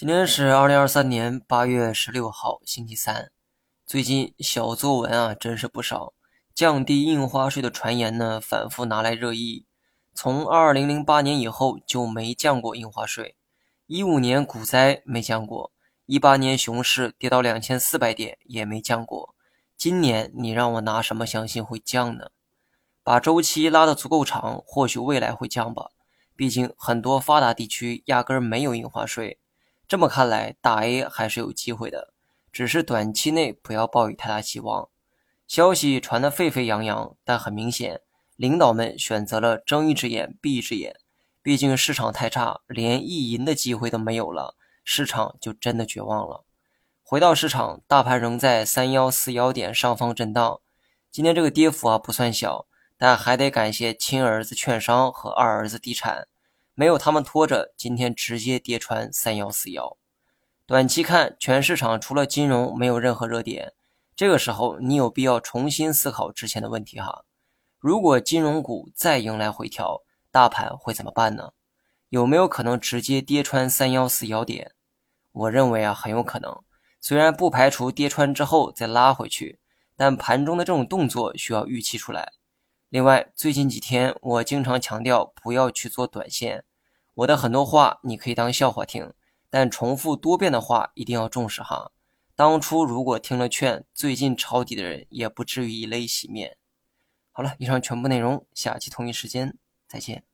今天是二零二三年八月十六号，星期三。最近小作文啊，真是不少。降低印花税的传言呢，反复拿来热议。从二零零八年以后就没降过印花税，一五年股灾没降过，一八年熊市跌到两千四百点也没降过。今年你让我拿什么相信会降呢？把周期拉得足够长，或许未来会降吧。毕竟很多发达地区压根儿没有印花税。这么看来，大 A 还是有机会的，只是短期内不要抱以太大希望。消息传得沸沸扬扬，但很明显，领导们选择了睁一只眼闭一只眼。毕竟市场太差，连意淫的机会都没有了，市场就真的绝望了。回到市场，大盘仍在三幺四幺点上方震荡。今天这个跌幅啊不算小，但还得感谢亲儿子券商和二儿子地产。没有他们拖着，今天直接跌穿三幺四幺。短期看，全市场除了金融没有任何热点。这个时候，你有必要重新思考之前的问题哈。如果金融股再迎来回调，大盘会怎么办呢？有没有可能直接跌穿三幺四幺点？我认为啊，很有可能。虽然不排除跌穿之后再拉回去，但盘中的这种动作需要预期出来。另外，最近几天我经常强调不要去做短线。我的很多话你可以当笑话听，但重复多遍的话一定要重视哈。当初如果听了劝，最近抄底的人也不至于以泪洗面。好了，以上全部内容，下期同一时间再见。